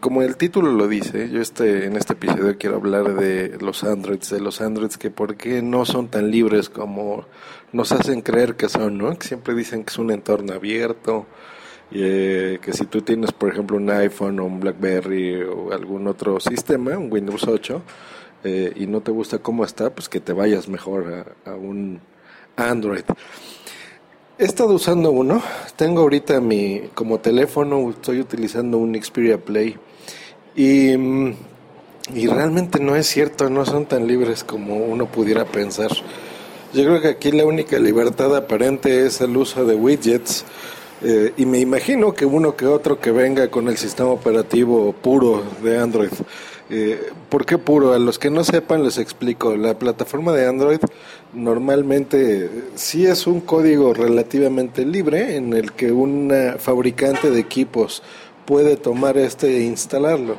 como el título lo dice, yo este, en este episodio quiero hablar de los Androids, de los Androids que por qué no son tan libres como nos hacen creer que son, ¿no? Que siempre dicen que es un entorno abierto, eh, que si tú tienes, por ejemplo, un iPhone o un BlackBerry o algún otro sistema, un Windows 8, eh, y no te gusta cómo está, pues que te vayas mejor a un Android. He estado usando uno. Tengo ahorita mi como teléfono, estoy utilizando un Xperia Play. Y, y realmente no es cierto, no son tan libres como uno pudiera pensar. Yo creo que aquí la única libertad aparente es el uso de widgets. Eh, y me imagino que uno que otro que venga con el sistema operativo puro de Android. Eh, ¿Por qué puro? A los que no sepan les explico. La plataforma de Android normalmente sí es un código relativamente libre en el que un fabricante de equipos puede tomar este e instalarlo.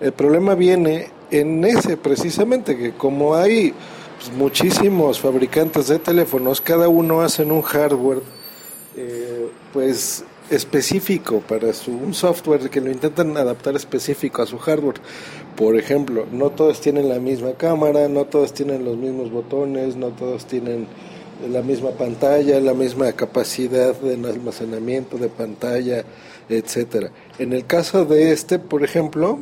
El problema viene en ese precisamente, que como hay pues, muchísimos fabricantes de teléfonos, cada uno hace un hardware eh, pues específico para su un software que lo intentan adaptar específico a su hardware. Por ejemplo, no todos tienen la misma cámara, no todos tienen los mismos botones, no todos tienen la misma pantalla, la misma capacidad de almacenamiento de pantalla, etcétera. En el caso de este, por ejemplo,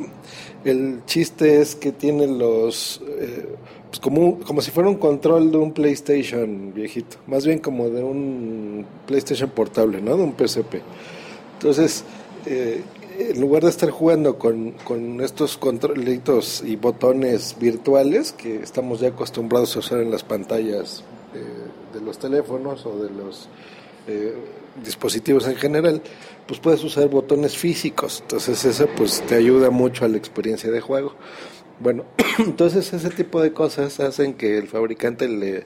el chiste es que tiene los eh, pues como, como si fuera un control de un PlayStation viejito, más bien como de un PlayStation portable, ¿no? De un PSP. Entonces, eh, en lugar de estar jugando con, con estos controlitos y botones virtuales que estamos ya acostumbrados a usar en las pantallas de los teléfonos o de los eh, dispositivos en general, pues puedes usar botones físicos. Entonces eso pues te ayuda mucho a la experiencia de juego. Bueno, entonces ese tipo de cosas hacen que el fabricante le,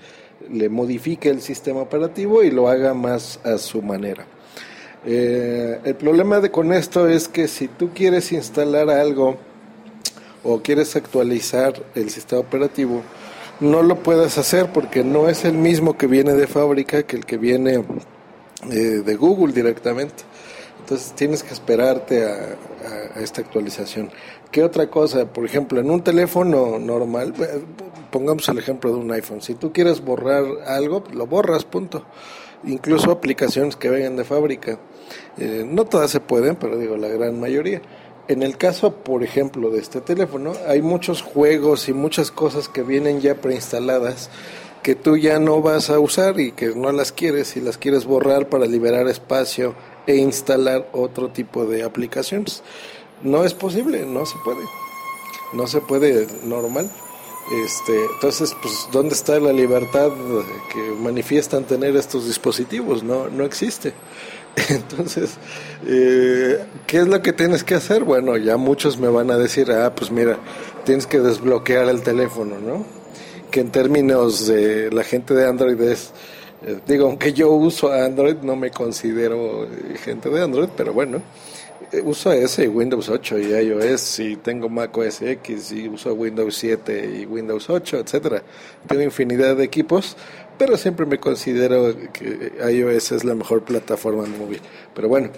le modifique el sistema operativo y lo haga más a su manera. Eh, el problema de con esto es que si tú quieres instalar algo o quieres actualizar el sistema operativo, no lo puedes hacer porque no es el mismo que viene de fábrica que el que viene eh, de Google directamente. Entonces tienes que esperarte a, esta actualización. ¿Qué otra cosa? Por ejemplo, en un teléfono normal, eh, pongamos el ejemplo de un iPhone, si tú quieres borrar algo, lo borras, punto. Incluso aplicaciones que vengan de fábrica. Eh, no todas se pueden, pero digo, la gran mayoría. En el caso, por ejemplo, de este teléfono, hay muchos juegos y muchas cosas que vienen ya preinstaladas que tú ya no vas a usar y que no las quieres y las quieres borrar para liberar espacio e instalar otro tipo de aplicaciones. No es posible, no se puede. No se puede normal. Este, entonces, pues, ¿dónde está la libertad que manifiestan tener estos dispositivos? No, no existe. Entonces, eh, ¿qué es lo que tienes que hacer? Bueno, ya muchos me van a decir, ah, pues mira, tienes que desbloquear el teléfono, ¿no? Que en términos de la gente de Android es, eh, digo, aunque yo uso Android, no me considero eh, gente de Android, pero bueno, uso ese Windows 8 y iOS y tengo Mac OS X y uso Windows 7 y Windows 8, etcétera. Tengo infinidad de equipos pero siempre me considero que iOS es la mejor plataforma móvil. Pero bueno,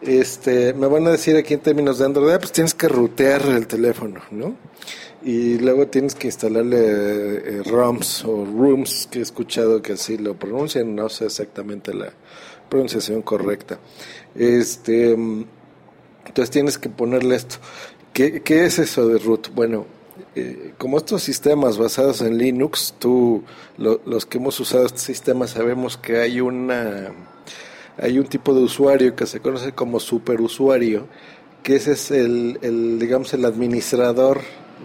este, me van a decir aquí en términos de Android, ah, pues tienes que rutear el teléfono, ¿no? Y luego tienes que instalarle eh, ROMs o rooms, que he escuchado que así lo pronuncian, no sé exactamente la pronunciación correcta. Este, entonces tienes que ponerle esto. ¿Qué, es eso de root? Bueno, eh, como estos sistemas basados en Linux, tú, los que hemos usado este sistema sabemos que hay una hay un tipo de usuario que se conoce como superusuario, que ese es el, el digamos el administrador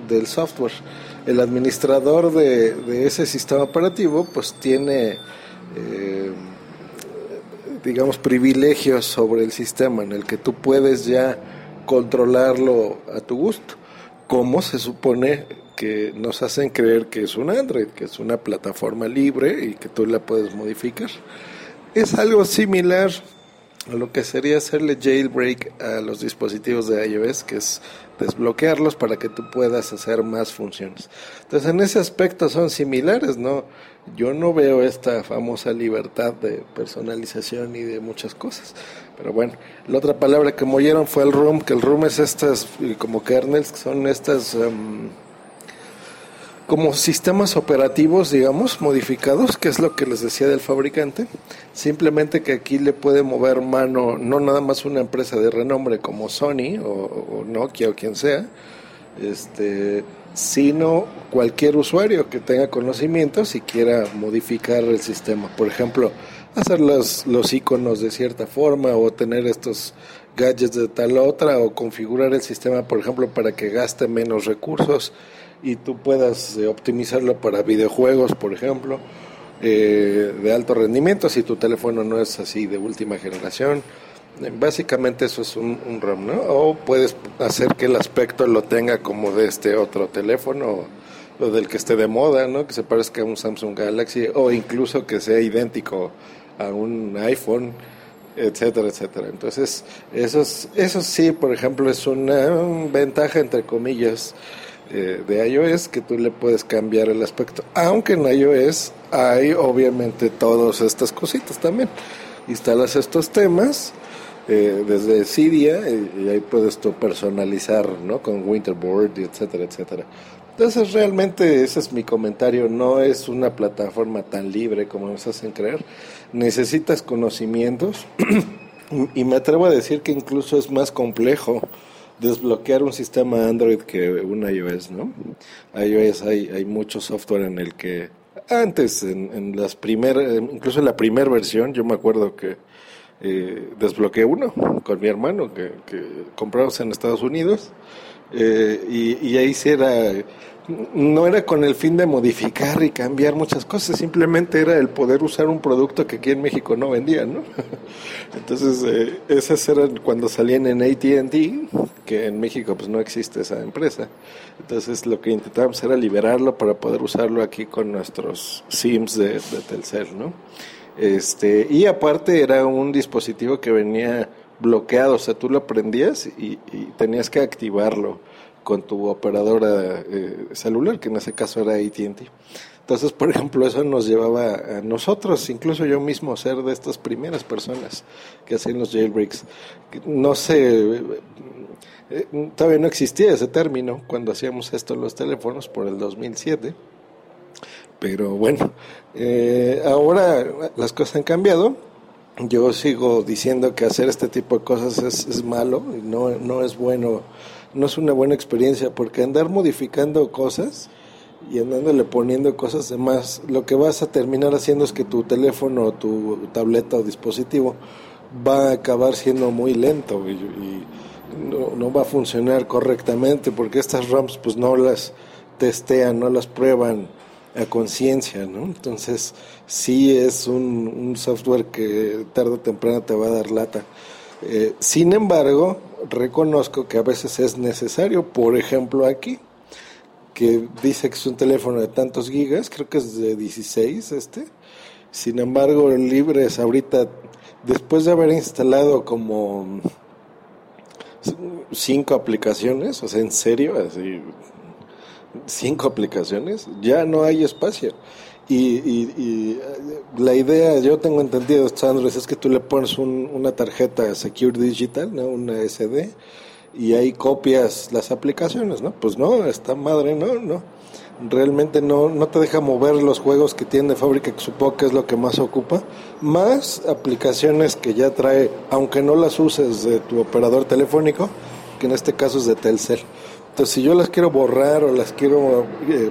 del software. El administrador de, ese sistema operativo pues tiene eh, digamos, privilegios sobre el sistema en el que tú puedes ya controlarlo a tu gusto, como se supone que nos hacen creer que es un Android, que es una plataforma libre y que tú la puedes modificar. Es algo similar lo que sería hacerle jailbreak a los dispositivos de iOS, que es desbloquearlos para que tú puedas hacer más funciones. Entonces, en ese aspecto son similares, ¿no? Yo no veo esta famosa libertad de personalización y de muchas cosas. Pero bueno, la otra palabra que mollieron fue el room, que el room es estas, como kernels, que son estas... Um, como sistemas operativos, digamos, modificados, que es lo que les decía del fabricante. Simplemente que aquí le puede mover mano no nada más una empresa de renombre como Sony o, Nokia o quien sea, este, sino cualquier usuario que tenga conocimientos y quiera modificar el sistema. Por ejemplo, hacer los, los iconos de cierta forma o tener estos gadgets de tal otra o configurar el sistema, por ejemplo, para que gaste menos recursos y tú puedas eh, optimizarlo para videojuegos, por ejemplo, eh, de alto rendimiento, si tu teléfono no es así de última generación. Eh, básicamente eso es un, un RAM, ¿no? O puedes hacer que el aspecto lo tenga como de este otro teléfono o del que esté de moda, ¿no? Que se parezca a un Samsung Galaxy o incluso que sea idéntico a un iPhone, etcétera, etcétera. Entonces, eso, eso sí, por ejemplo, es una ventaja, entre comillas, eh, de iOS que tú le puedes cambiar el aspecto. Aunque en iOS hay obviamente todas estas cositas también. Instalas estos temas eh, desde Cydia y, ahí puedes tú personalizar ¿no? con Winterboard etcétera, etcétera. Entonces realmente ese es mi comentario, no es una plataforma tan libre como nos hacen creer. Necesitas conocimientos y me atrevo a decir que incluso es más complejo desbloquear un sistema Android que un iOS, ¿no? iOS hay, hay mucho software en el que antes, en, las primeras, incluso en la primera versión, yo me acuerdo que eh, desbloqueé uno con mi hermano que, que compramos en Estados Unidos eh, y, y, ahí sí era no era con el fin de modificar y cambiar muchas cosas, simplemente era el poder usar un producto que aquí en México no vendían, ¿no? Entonces, eh, esas eran cuando salían en AT&T, que en México pues no existe esa empresa. Entonces, lo que intentábamos era liberarlo para poder usarlo aquí con nuestros SIMs de, de Telcel, ¿no? Este, y aparte era un dispositivo que venía bloqueado, o sea, tú lo prendías y, y tenías que activarlo con tu operadora eh, celular, que en ese caso era ATT. Entonces, por ejemplo, eso nos llevaba a nosotros, incluso yo mismo, ser de estas primeras personas que hacían los jailbreaks. No sé, eh, todavía no existía ese término cuando hacíamos esto en los teléfonos por el 2007. Pero bueno, eh, ahora las cosas han cambiado. Yo sigo diciendo que hacer este tipo de cosas es, es malo, no, no es bueno no es una buena experiencia porque andar modificando cosas y andándole poniendo cosas de más, lo que vas a terminar haciendo es que tu teléfono, tu tableta o dispositivo va a acabar siendo muy lento y, no, va a funcionar correctamente porque estas ROMs pues no las testean, no las prueban a conciencia, ¿no? Entonces sí es un, un software que tarde o temprano te va a dar lata. Eh, sin embargo, reconozco que a veces es necesario, por ejemplo aquí, que dice que es un teléfono de tantos gigas, creo que es de 16 este, sin embargo el libre es ahorita, después de haber instalado como cinco aplicaciones, o sea, en serio, así, cinco aplicaciones, ya no hay espacio. Y, y, la idea, yo tengo entendido, Android, es que tú le pones una tarjeta Secure Digital, ¿no? una SD, y ahí copias las aplicaciones, ¿no? Pues no, esta madre no, no. Realmente no, no te deja mover los juegos que tiene fábrica, que supongo que es lo que más ocupa, más aplicaciones que ya trae, aunque no las uses de tu operador telefónico, que en este caso es de Telcel. Entonces, si yo las quiero borrar o las quiero eh,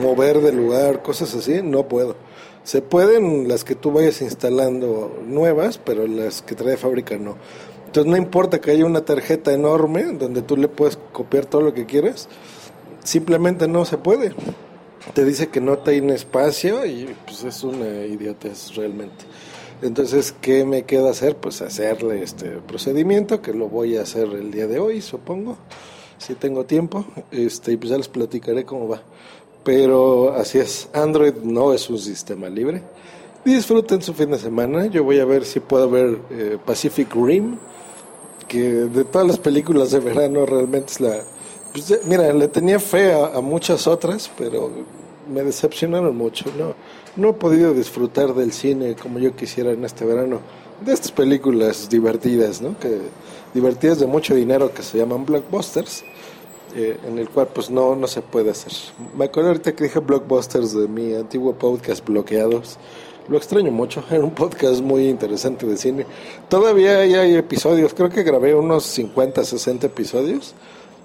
mover de lugar, cosas así, no puedo. Se pueden las que tú vayas instalando nuevas, pero las que trae fábrica no. Entonces, no importa que haya una tarjeta enorme donde tú le puedes copiar todo lo que quieras, simplemente no se puede. Te dice que no tiene espacio y pues es una idiotez realmente. Entonces, ¿qué me queda hacer? Pues hacerle este procedimiento, que lo voy a hacer el día de hoy, supongo, si tengo tiempo, este, pues ya les platicaré cómo va. Pero así es, Android no es un sistema libre. Disfruten su fin de semana, yo voy a ver si puedo ver eh, Pacific Rim, que de todas las películas de verano realmente es la... Pues, mira, le tenía fe a, a muchas otras, pero me decepcionaron mucho, ¿no? no he podido disfrutar del cine como yo quisiera en este verano. De estas películas divertidas, ¿no? Que, divertidas de mucho dinero que se llaman blockbusters, eh, en el cual pues no, no se puede hacer. Me acuerdo ahorita que dije blockbusters de mi antiguo podcast Bloqueados. Lo extraño mucho, era un podcast muy interesante de cine. Todavía hay, hay episodios, creo que grabé unos 50, 60 episodios.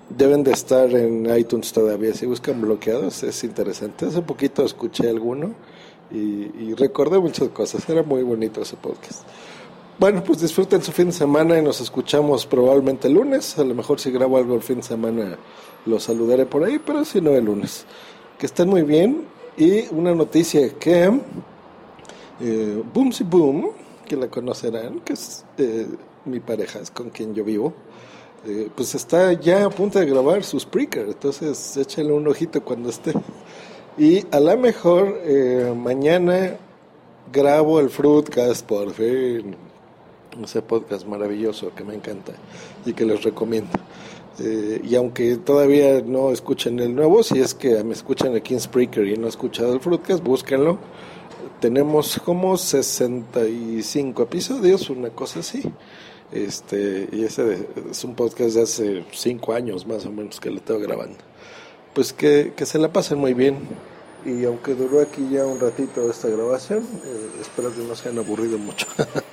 Deben de estar en iTunes todavía, si buscan bloqueados, es interesante. Hace poquito escuché alguno y, recordé muchas cosas. Era muy bonito ese podcast. Bueno, pues disfruten su fin de semana y nos escuchamos probablemente el lunes. A lo mejor si grabo algo el fin de semana lo saludaré por ahí, pero si no el lunes. Que estén muy bien. Y una noticia que eh, Boomsy Boom, que la conocerán, que es eh, mi pareja, es con quien yo vivo, eh, pues está ya a punto de grabar sus Spreaker. Entonces échenle un ojito cuando esté. Y a lo mejor eh, mañana grabo el Fruitcast por fin. Ese podcast maravilloso que me encanta y que les recomiendo. Eh, y aunque todavía no escuchen el nuevo, si es que me escuchan aquí en Spreaker y no han escuchado el Fruitcast, búsquenlo. Tenemos como 65 episodios, una cosa así. Este, y ese es un podcast de hace 5 años más o menos que lo tengo grabando pues que, que, se la pasen muy bien. Y aunque duró aquí ya un ratito esta grabación, eh, espero que no se hayan aburrido mucho.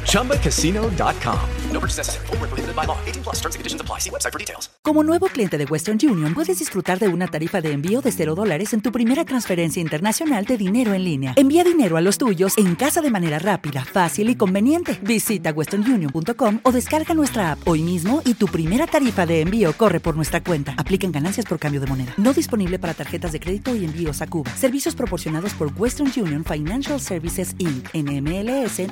ChumbaCasino.com. No purchase necessary. Full prohibited by law. 18 plus terms and conditions apply. See website for details. Como nuevo cliente de Western Union, puedes disfrutar de una tarifa de envío de 0 dólares en tu primera transferencia internacional de dinero en línea. Envía dinero a los tuyos en casa de manera rápida, fácil y conveniente. Visita westernunion.com o descarga nuestra app hoy mismo y tu primera tarifa de envío corre por nuestra cuenta. Aplican ganancias por cambio de moneda. No disponible para tarjetas de crédito y envíos a Cuba. Servicios proporcionados por Western Union Financial Services Inc. NMLS